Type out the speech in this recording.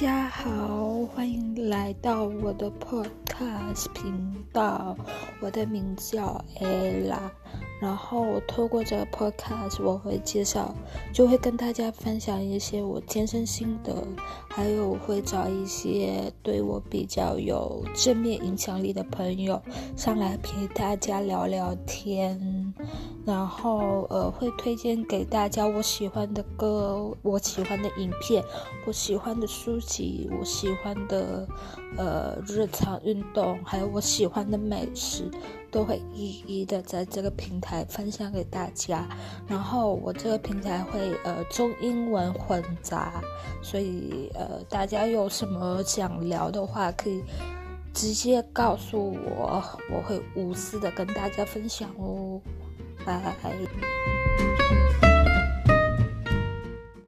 家好，欢迎来到我的 podcast 频道。我的名叫 Ella，然后透过这个 podcast，我会介绍，就会跟大家分享一些我健身心得，还有我会找一些对我比较有正面影响力的朋友上来陪大家聊聊天。然后呃，会推荐给大家我喜欢的歌，我喜欢的影片，我喜欢的书籍，我喜欢的呃日常运动，还有我喜欢的美食，都会一一的在这个平台分享给大家。然后我这个平台会呃中英文混杂，所以呃大家有什么想聊的话，可以直接告诉我，我会无私的跟大家分享哦。拜。